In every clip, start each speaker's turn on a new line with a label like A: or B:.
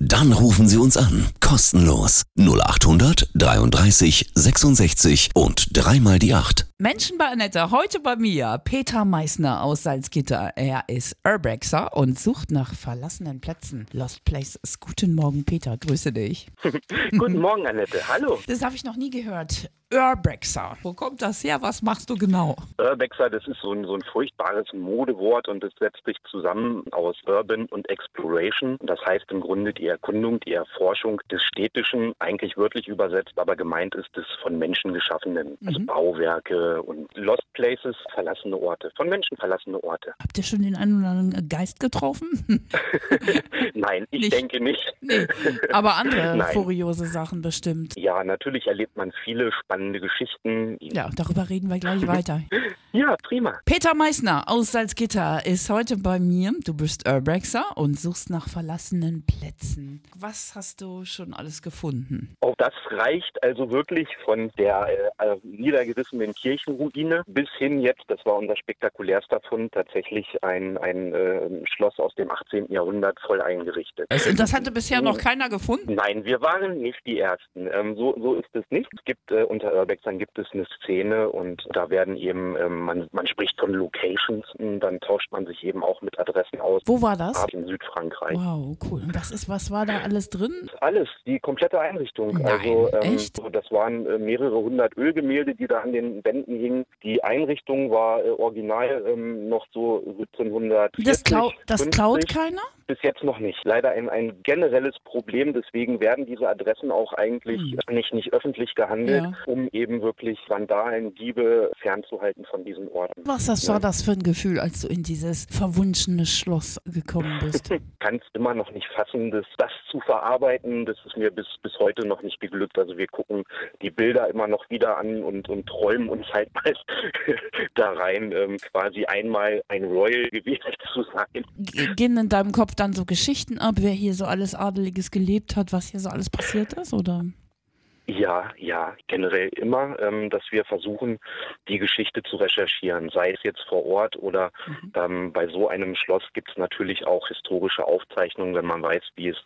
A: Dann rufen Sie uns an. Kostenlos. 0800 33 66 und dreimal die 8.
B: Menschen bei Annette, heute bei mir Peter Meissner aus Salzgitter. Er ist Urbexer und sucht nach verlassenen Plätzen. Lost Places. Guten Morgen, Peter. Grüße dich.
C: Guten Morgen, Annette. Hallo.
B: Das habe ich noch nie gehört. Urbexer. Wo kommt das her? Was machst du genau?
C: Urbexer, das ist so ein, so ein furchtbares Modewort und es setzt sich zusammen aus Urban und Exploration. Das heißt im Grunde die Erkundung, die Erforschung des Städtischen, eigentlich wörtlich übersetzt, aber gemeint ist es von Menschen geschaffenen. Also Bauwerke und Lost Places, verlassene Orte, von Menschen verlassene Orte.
B: Habt ihr schon den einen oder anderen Geist getroffen?
C: Nein, ich
B: Nicht.
C: denke nicht.
B: nee. Aber andere
C: Nein.
B: kuriose Sachen bestimmt.
C: Ja, natürlich erlebt man viele spannende Geschichten.
B: Ja, darüber reden wir gleich weiter.
C: Ja, prima.
B: Peter Meissner aus Salzgitter ist heute bei mir. Du bist Urbexer und suchst nach verlassenen Plätzen. Was hast du schon alles gefunden?
C: Auch das reicht also wirklich von der äh, äh, niedergerissenen Kirchenruine bis hin jetzt, das war unser spektakulärster Fund, tatsächlich ein, ein äh, Schloss aus dem 18. Jahrhundert voll eingerichtet.
B: Also, das hatte bisher noch keiner gefunden.
C: Nein, wir waren nicht die Ersten. Ähm, so, so ist es nicht. Es gibt äh, unter Urbexern gibt es eine Szene und da werden eben, ähm, man, man spricht von Locations, und dann tauscht man sich eben auch mit Adressen aus.
B: Wo war das?
C: In Südfrankreich.
B: Wow, cool. Und was ist, was war da alles drin?
C: Alles, die komplette Einrichtung.
B: Nein,
C: also ähm,
B: echt?
C: das waren äh, mehrere hundert Ölgemälde, die da an den Wänden hingen. Die Einrichtung war äh, original ähm, noch so 1740.
B: Das, klau das
C: 50.
B: klaut keiner?
C: Bis jetzt noch nicht. Leider ein, ein generelles Problem. Deswegen werden diese Adressen auch eigentlich
B: Hm.
C: nicht, nicht öffentlich gehandelt,
B: Ja.
C: um eben wirklich Vandalen, Diebe fernzuhalten von diesen Orten.
B: Was
C: Ja.
B: war das für ein Gefühl, als du in dieses verwunschene Schloss gekommen bist?
C: kann es immer noch nicht fassen, das, das zu verarbeiten. Das ist mir bis, bis heute noch nicht geglückt. Also wir gucken die Bilder immer noch wieder an und, und träumen uns halt mal da rein, ähm, quasi einmal ein Royal gewesen zu sein.
B: G- Gehen in deinem Kopf dann so Geschichten ab, wer hier so alles Adeliges gelebt hat, was hier so alles passiert ist? Oder?
C: Ja, ja, generell immer, ähm, dass wir versuchen, die Geschichte zu recherchieren, sei es jetzt vor Ort oder ähm, bei so einem Schloss gibt es natürlich auch historische Aufzeichnungen, wenn man weiß, wie es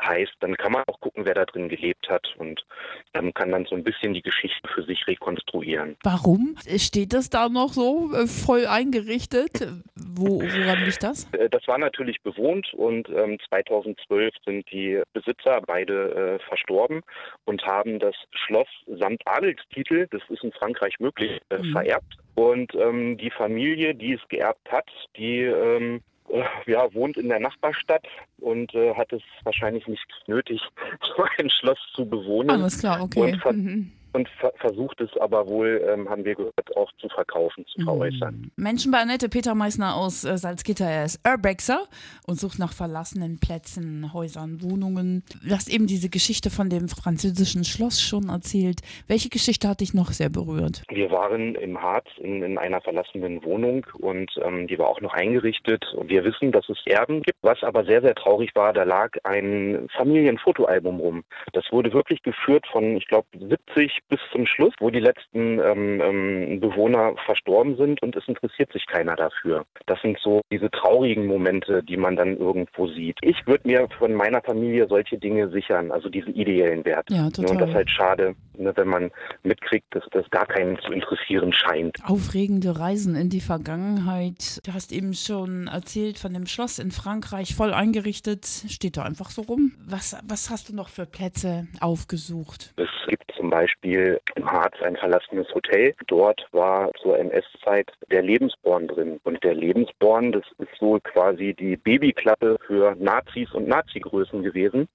C: heißt. Dann kann man auch gucken, wer da drin gelebt hat und ähm, kann dann so ein bisschen die Geschichte für sich rekonstruieren.
B: Warum? Steht das da noch so äh, voll eingerichtet? Wo, woran liegt das?
C: Äh, Das war natürlich bewohnt und ähm, 2012 sind die Besitzer beide äh, verstorben und haben das Schloss samt Adelstitel, das ist in Frankreich möglich, äh,
B: Mhm.
C: vererbt. Und ähm, die Familie, die es geerbt hat, die ähm, äh, ja, wohnt in der Nachbarstadt und äh, hat es wahrscheinlich nicht nötig, so ein Schloss zu bewohnen.
B: Alles klar, okay.
C: Und ver-
B: Mhm.
C: Und ver versucht es aber wohl, ähm, haben wir gehört, auch zu verkaufen, zu veräußern.
B: Menschen bei Annette Peter Meissner aus äh, Salzgitter. Er ist Urbexer und sucht nach verlassenen Plätzen, Häusern, Wohnungen. Du hast eben diese Geschichte von dem französischen Schloss schon erzählt. Welche Geschichte hat dich noch sehr berührt?
C: Wir waren im Harz in, in einer verlassenen Wohnung und ähm, die war auch noch eingerichtet. Und wir wissen, dass es Erben gibt. Was aber sehr, sehr traurig war, da lag ein Familienfotoalbum rum. Das wurde wirklich geführt von, ich glaube, 70 bis zum Schluss, wo die letzten ähm, ähm, Bewohner verstorben sind und es interessiert sich keiner dafür. Das sind so diese traurigen Momente, die man dann irgendwo sieht. Ich würde mir von meiner Familie solche Dinge sichern, also diese ideellen Werte.
B: Ja,
C: Ne, Und das
B: total.
C: ist halt schade, ne, wenn man mitkriegt, dass das gar keinen zu interessieren scheint.
B: Aufregende Reisen in die Vergangenheit. Du hast eben schon erzählt von dem Schloss in Frankreich, voll eingerichtet. Steht da einfach so rum. Was, was hast du noch für Plätze aufgesucht?
C: Es gibt zum Beispiel im Harz ein verlassenes Hotel. Dort war zur NS-Zeit der Lebensborn drin. Und der Lebensborn, das ist so quasi die Babyklappe für Nazis und Nazi-Größen gewesen.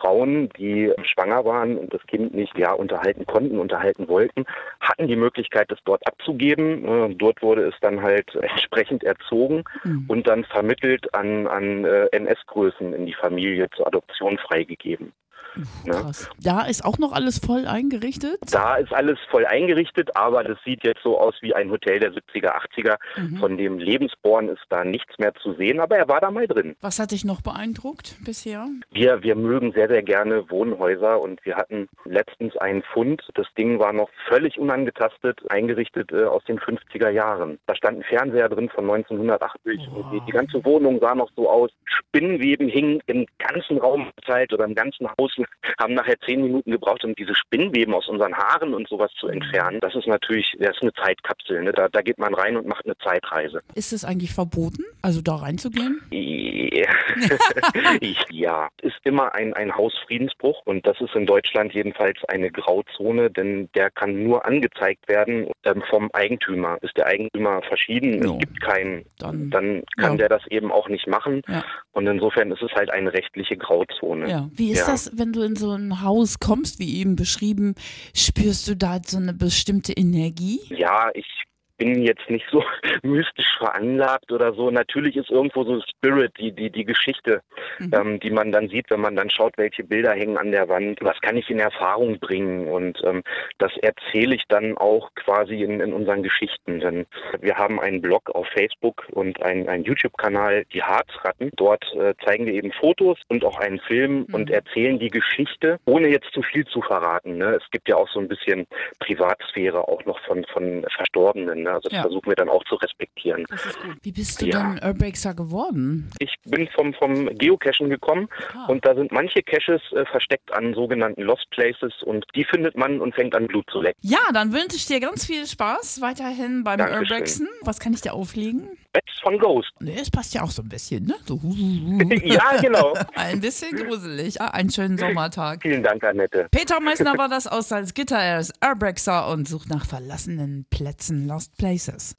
C: Frauen, die schwanger waren und das Kind nicht ja, unterhalten konnten, unterhalten wollten, hatten die Möglichkeit, es dort abzugeben. Äh, Dort wurde es dann halt entsprechend erzogen
B: Hm.
C: und dann vermittelt an, an äh, NS-Größen in die Familie zur Adoption freigegeben.
B: Krass. Da ist auch noch alles voll eingerichtet.
C: Da ist alles voll eingerichtet, aber das sieht jetzt so aus wie ein Hotel der 70er, 80er.
B: Mhm.
C: Von dem Lebensborn ist da nichts mehr zu sehen, aber er war da mal drin.
B: Was hat dich noch beeindruckt bisher?
C: Wir, wir mögen sehr, sehr gerne Wohnhäuser und wir hatten letztens einen Fund. Das Ding war noch völlig unangetastet, eingerichtet äh, aus den 50er Jahren. Da stand ein Fernseher drin von 1980 und die, die ganze Wohnung sah noch so aus. Spinnenweben hingen im ganzen Raum verteilt oder im ganzen Haus. Haben nachher zehn Minuten gebraucht, um diese Spinnenweben aus unseren Haaren und sowas zu entfernen. Das ist natürlich, das ist eine Zeitkapsel. Ne? Da, da geht man rein und macht eine Zeitreise.
B: Ist es eigentlich verboten, also da reinzugehen?
C: ja, ist immer ein, ein Hausfriedensbruch und das ist in Deutschland jedenfalls eine Grauzone, denn der kann nur angezeigt werden ähm, vom Eigentümer. Ist der Eigentümer verschieden,
B: Ja.
C: es gibt keinen,
B: Dann-
C: dann, kann
B: ja.
C: der das eben auch nicht machen
B: Ja.
C: und insofern ist es halt eine rechtliche Grauzone.
B: Ja. Wie ist
C: Ja.
B: das, wenn du in so ein Haus kommst, wie eben beschrieben, spürst du da so eine bestimmte Energie?
C: Ja, ich bin jetzt nicht so mystisch veranlagt oder so. Natürlich ist irgendwo so Spirit, die, die, die Geschichte,
B: Mhm.
C: ähm, die man dann sieht, wenn man dann schaut, welche Bilder hängen an der Wand. Was kann ich in Erfahrung bringen? Und ähm, das erzähle ich dann auch quasi in, in unseren Geschichten. Denn wir haben einen Blog auf Facebook und einen, einen YouTube-Kanal, die Harzratten. Dort äh, zeigen wir eben Fotos und auch einen Film
B: Mhm.
C: und erzählen die Geschichte, ohne jetzt zu viel zu verraten. Ne? Es gibt ja auch so ein bisschen Privatsphäre auch noch von, von Verstorbenen. Ne? Also das
B: Ja.
C: versuchen wir dann auch zu respektieren.
B: Das ist gut. Wie bist du
C: Ja.
B: denn Urbexer geworden?
C: Ich bin vom, vom Geocachen gekommen
B: Ah.
C: und da sind manche Caches äh, versteckt an sogenannten Lost Places und die findet man und fängt an Blut zu lecken.
B: Ja, dann wünsche ich dir ganz viel Spaß weiterhin beim
C: Dankeschön.
B: Urbexen. Was kann ich dir auflegen?
C: Bats von Ghost.
B: Nee, es passt ja auch so ein bisschen, ne? So.
C: ja, genau.
B: Ein bisschen gruselig. Ah, einen schönen Sommertag.
C: Vielen Dank, Annette.
B: Peter Meissner war das aus Salzgitter. Er ist Urbexer und sucht nach verlassenen Plätzen, Lost Places.